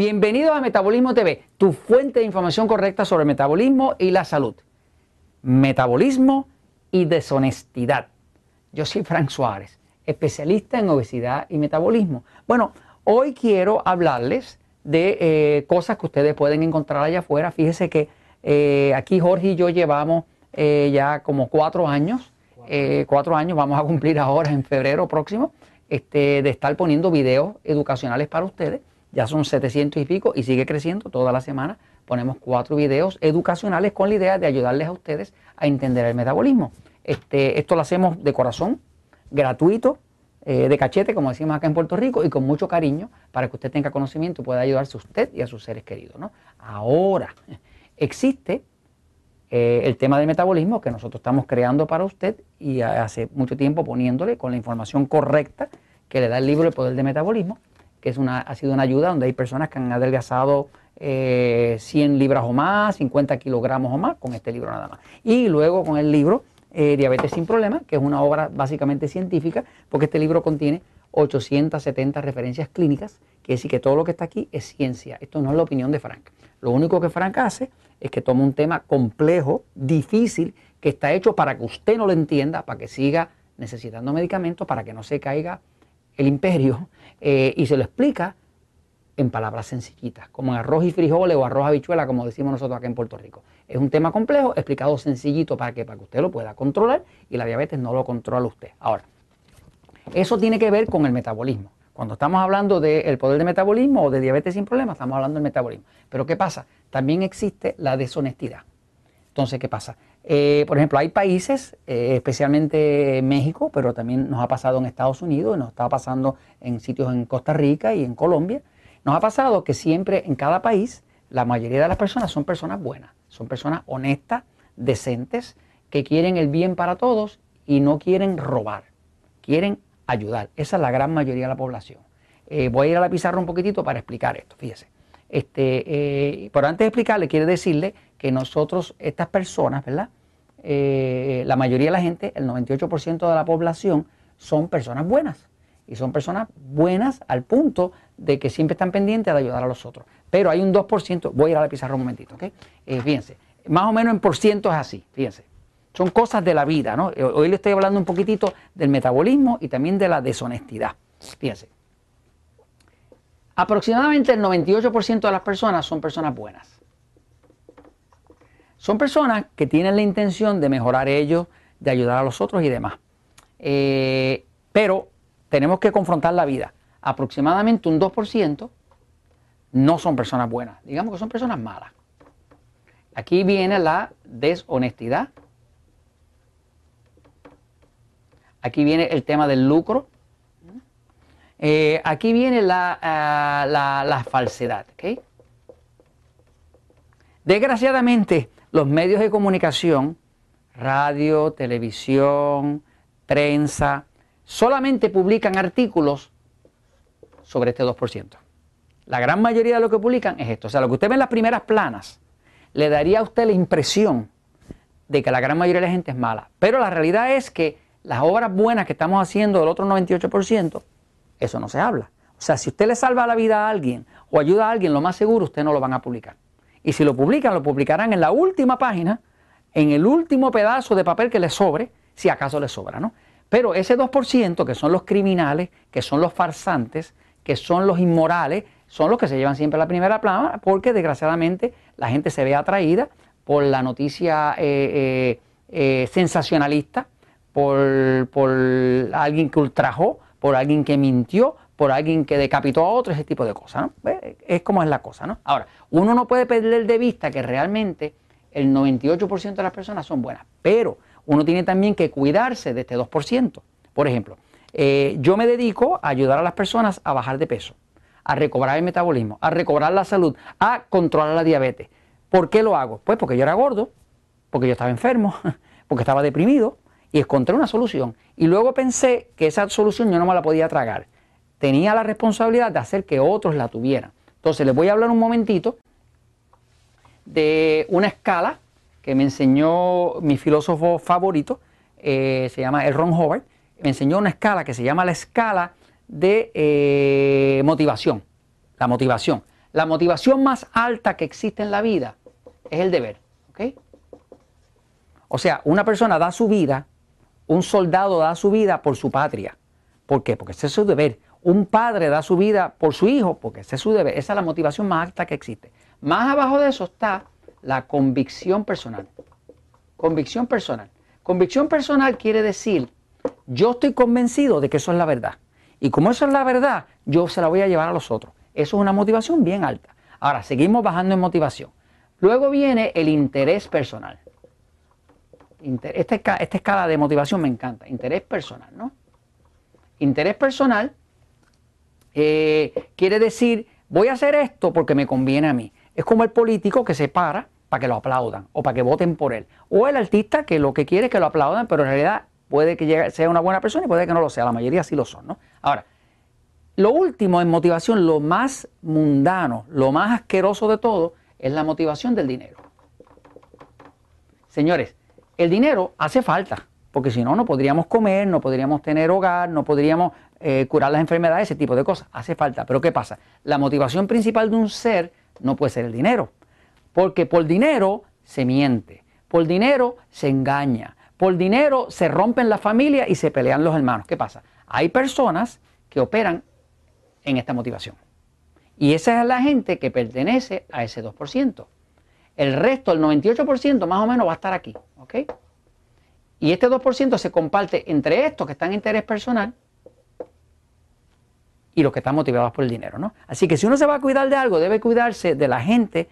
Bienvenidos a Metabolismo TV, tu fuente de información correcta sobre el metabolismo y la salud. Metabolismo y deshonestidad. Yo soy Frank Suárez, especialista en obesidad y metabolismo. Bueno, hoy quiero hablarles de eh, cosas que ustedes pueden encontrar allá afuera. Fíjese que eh, aquí Jorge y yo llevamos eh, ya como cuatro años, cuatro años, vamos a cumplir ahora en febrero próximo, este, de estar poniendo videos educacionales para ustedes ya son 700 y pico y sigue creciendo toda la semana. Ponemos cuatro videos educacionales con la idea de ayudarles a ustedes a entender el metabolismo. Este, esto lo hacemos de corazón, gratuito, eh, de cachete, como decimos acá en Puerto Rico, y con mucho cariño para que usted tenga conocimiento y pueda ayudarse a usted y a sus seres queridos. ¿no? Ahora, existe eh, el tema del metabolismo que nosotros estamos creando para usted y hace mucho tiempo poniéndole con la información correcta que le da el libro El Poder del Metabolismo que es una, ha sido una ayuda donde hay personas que han adelgazado 100 eh, libras o más, 50 kilogramos o más, con este libro nada más. Y luego con el libro eh, Diabetes sin Problemas, que es una obra básicamente científica, porque este libro contiene 870 referencias clínicas, que decir que todo lo que está aquí es ciencia. Esto no es la opinión de Frank. Lo único que Frank hace es que toma un tema complejo, difícil, que está hecho para que usted no lo entienda, para que siga necesitando medicamentos, para que no se caiga el imperio eh, y se lo explica en palabras sencillitas, como en arroz y frijoles o arroz habichuela, como decimos nosotros acá en Puerto Rico. Es un tema complejo, explicado sencillito para que, para que usted lo pueda controlar y la diabetes no lo controla usted. Ahora, eso tiene que ver con el metabolismo. Cuando estamos hablando del poder de metabolismo o de diabetes sin problemas, estamos hablando del metabolismo. Pero ¿qué pasa? También existe la deshonestidad. Entonces, ¿qué pasa? Eh, por ejemplo, hay países, eh, especialmente México, pero también nos ha pasado en Estados Unidos, nos está pasando en sitios en Costa Rica y en Colombia. Nos ha pasado que siempre en cada país la mayoría de las personas son personas buenas, son personas honestas, decentes, que quieren el bien para todos y no quieren robar, quieren ayudar. Esa es la gran mayoría de la población. Eh, voy a ir a la pizarra un poquitito para explicar esto, fíjese. Este, pero antes de explicarle, quiero decirle que nosotros, estas personas, ¿verdad? Eh, la mayoría de la gente, el 98% de la población, son personas buenas. Y son personas buenas al punto de que siempre están pendientes de ayudar a los otros. Pero hay un 2%, voy a ir a la pizarra un momentito, ¿ok? Eh, fíjense, más o menos en por ciento es así, fíjense. Son cosas de la vida, ¿no? Eh, hoy le estoy hablando un poquitito del metabolismo y también de la deshonestidad. Fíjense. Aproximadamente el 98% de las personas son personas buenas. Son personas que tienen la intención de mejorar ellos, de ayudar a los otros y demás. Eh, pero tenemos que confrontar la vida. Aproximadamente un 2% no son personas buenas, digamos que son personas malas. Aquí viene la deshonestidad. Aquí viene el tema del lucro. Eh, aquí viene la, la falsedad. Desgraciadamente, los medios de comunicación, radio, televisión, prensa, solamente publican artículos sobre este 2%. La gran mayoría de lo que publican es esto. O sea, lo que usted ve en las primeras planas le daría a usted la impresión de que la gran mayoría de la gente es mala. Pero la realidad es que las obras buenas que estamos haciendo del otro 98%, eso no se habla. O sea, si usted le salva la vida a alguien o ayuda a alguien, lo más seguro usted no lo van a publicar. Y si lo publican, lo publicarán en la última página, en el último pedazo de papel que les sobre, si acaso les sobra, ¿no? Pero ese 2%, que son los criminales, que son los farsantes, que son los inmorales, son los que se llevan siempre la primera plana, porque desgraciadamente la gente se ve atraída por la noticia eh, eh, eh, sensacionalista, por, por alguien que ultrajó, por alguien que mintió, por alguien que decapitó a otro, ese tipo de cosas, ¿no? Es como es la cosa, ¿no? Ahora, uno no puede perder de vista que realmente el 98% de las personas son buenas, pero uno tiene también que cuidarse de este 2%. Por ejemplo, eh, yo me dedico a ayudar a las personas a bajar de peso, a recobrar el metabolismo, a recobrar la salud, a controlar la diabetes. ¿Por qué lo hago? Pues porque yo era gordo, porque yo estaba enfermo, porque estaba deprimido y encontré una solución. Y luego pensé que esa solución yo no me la podía tragar tenía la responsabilidad de hacer que otros la tuvieran. Entonces les voy a hablar un momentito de una escala que me enseñó mi filósofo favorito, eh, se llama el Ron Howard, me enseñó una escala que se llama la escala de eh, motivación. La motivación. la motivación más alta que existe en la vida es el deber. O sea, una persona da su vida, un soldado da su vida por su patria. ¿Por qué? Porque ese es su deber. Un padre da su vida por su hijo, porque ese es su deber. Esa es la motivación más alta que existe. Más abajo de eso está la convicción personal. Convicción personal. Convicción personal quiere decir, yo estoy convencido de que eso es la verdad. Y como eso es la verdad, yo se la voy a llevar a los otros. Eso es una motivación bien alta. Ahora, seguimos bajando en motivación. Luego viene el interés personal. Esta, esta escala de motivación me encanta. Interés personal, ¿no? Interés personal eh, quiere decir, voy a hacer esto porque me conviene a mí. Es como el político que se para para que lo aplaudan o para que voten por él. O el artista que lo que quiere es que lo aplaudan, pero en realidad puede que sea una buena persona y puede que no lo sea. La mayoría sí lo son, ¿no? Ahora, lo último en motivación, lo más mundano, lo más asqueroso de todo, es la motivación del dinero. Señores, el dinero hace falta, porque si no, no podríamos comer, no podríamos tener hogar, no podríamos eh, curar las enfermedades, ese tipo de cosas. Hace falta. Pero ¿qué pasa? La motivación principal de un ser no puede ser el dinero, porque por dinero se miente, por dinero se engaña, por dinero se rompen la familia y se pelean los hermanos. ¿Qué pasa? Hay personas que operan en esta motivación. Y esa es la gente que pertenece a ese 2%. El resto, el 98% más o menos va a estar aquí. ¿ok? Y este 2% se comparte entre estos que están en interés personal y los que están motivados por el dinero. ¿no? Así que si uno se va a cuidar de algo, debe cuidarse de la gente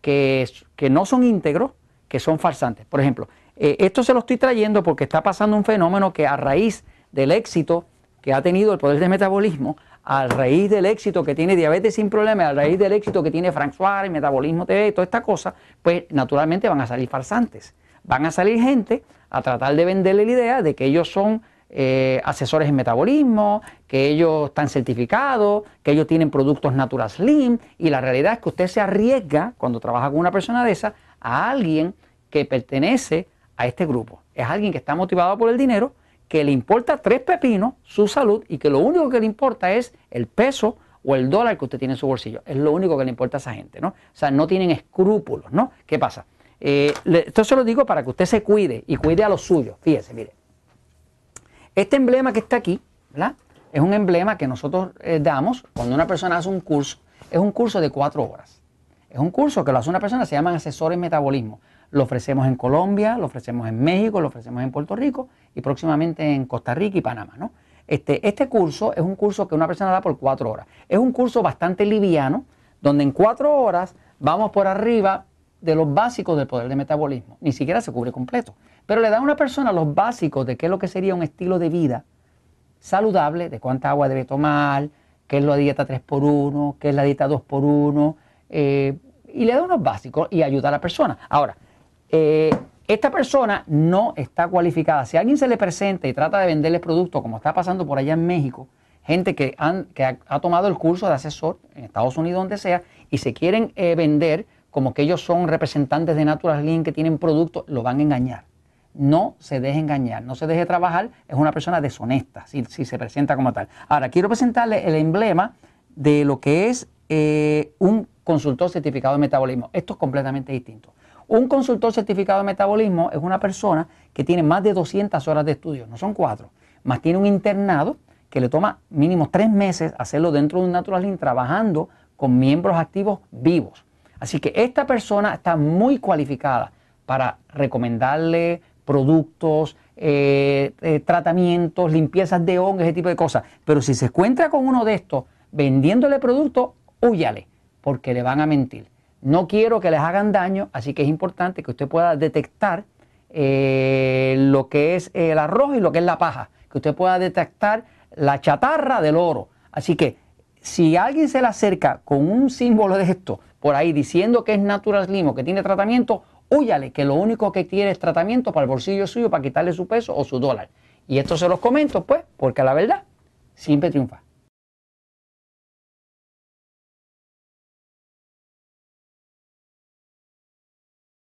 que, que no son íntegros, que son farsantes. Por ejemplo, eh, esto se lo estoy trayendo porque está pasando un fenómeno que a raíz del éxito que ha tenido el poder de metabolismo, a raíz del éxito que tiene diabetes sin problemas, a raíz del éxito que tiene Frank Suárez, Metabolismo TV, toda esta cosa, pues naturalmente van a salir farsantes. Van a salir gente a tratar de venderle la idea de que ellos son eh, asesores en metabolismo, que ellos están certificados, que ellos tienen productos Natural Slim, y la realidad es que usted se arriesga, cuando trabaja con una persona de esa, a alguien que pertenece a este grupo. Es alguien que está motivado por el dinero, que le importa tres pepinos su salud y que lo único que le importa es el peso o el dólar que usted tiene en su bolsillo. Es lo único que le importa a esa gente, ¿no? O sea, no tienen escrúpulos, ¿no? ¿Qué pasa? Eh, esto se lo digo para que usted se cuide y cuide a los suyos. Fíjese, mire. Este emblema que está aquí, ¿verdad? Es un emblema que nosotros eh, damos cuando una persona hace un curso. Es un curso de cuatro horas. Es un curso que lo hace una persona, se llaman asesores metabolismo. Lo ofrecemos en Colombia, lo ofrecemos en México, lo ofrecemos en Puerto Rico y próximamente en Costa Rica y Panamá. ¿no? Este, este curso es un curso que una persona da por cuatro horas. Es un curso bastante liviano, donde en cuatro horas vamos por arriba de los básicos del poder de metabolismo. Ni siquiera se cubre completo. Pero le da a una persona los básicos de qué es lo que sería un estilo de vida saludable, de cuánta agua debe tomar, qué es la dieta 3x1, qué es la dieta 2x1, eh, y le da unos básicos y ayuda a la persona. Ahora, eh, esta persona no está cualificada. Si alguien se le presenta y trata de venderle productos, como está pasando por allá en México, gente que, han, que ha, tomado el curso de asesor en Estados Unidos, donde sea, y se quieren eh, vender como que ellos son representantes de Natural Link que tienen productos, lo van a engañar. No se deje engañar, no se deje trabajar, es una persona deshonesta si, se presenta como tal. Ahora, quiero presentarle el emblema de lo que es eh, un consultor certificado de metabolismo. Esto es completamente distinto. Un consultor certificado de metabolismo es una persona que tiene más de 200 horas de estudio, no son cuatro, más tiene un internado que le toma mínimo tres meses hacerlo dentro de un Natural Lean trabajando con miembros activos vivos. Así que esta persona está muy cualificada para recomendarle productos, eh, eh, tratamientos, limpiezas de hongos, ese tipo de cosas. Pero si se encuentra con uno de estos vendiéndole productos, huyale, porque le van a mentir. No quiero que les hagan daño, así que es importante que usted pueda detectar eh, lo que es el arroz y lo que es la paja, que usted pueda detectar la chatarra del oro. Así que si alguien se le acerca con un símbolo de esto por ahí diciendo que es Natural Slim o que tiene tratamiento, huyale, que lo único que quiere es tratamiento para el bolsillo suyo, para quitarle su peso o su dólar. Y esto se los comento, pues, porque la verdad siempre triunfa.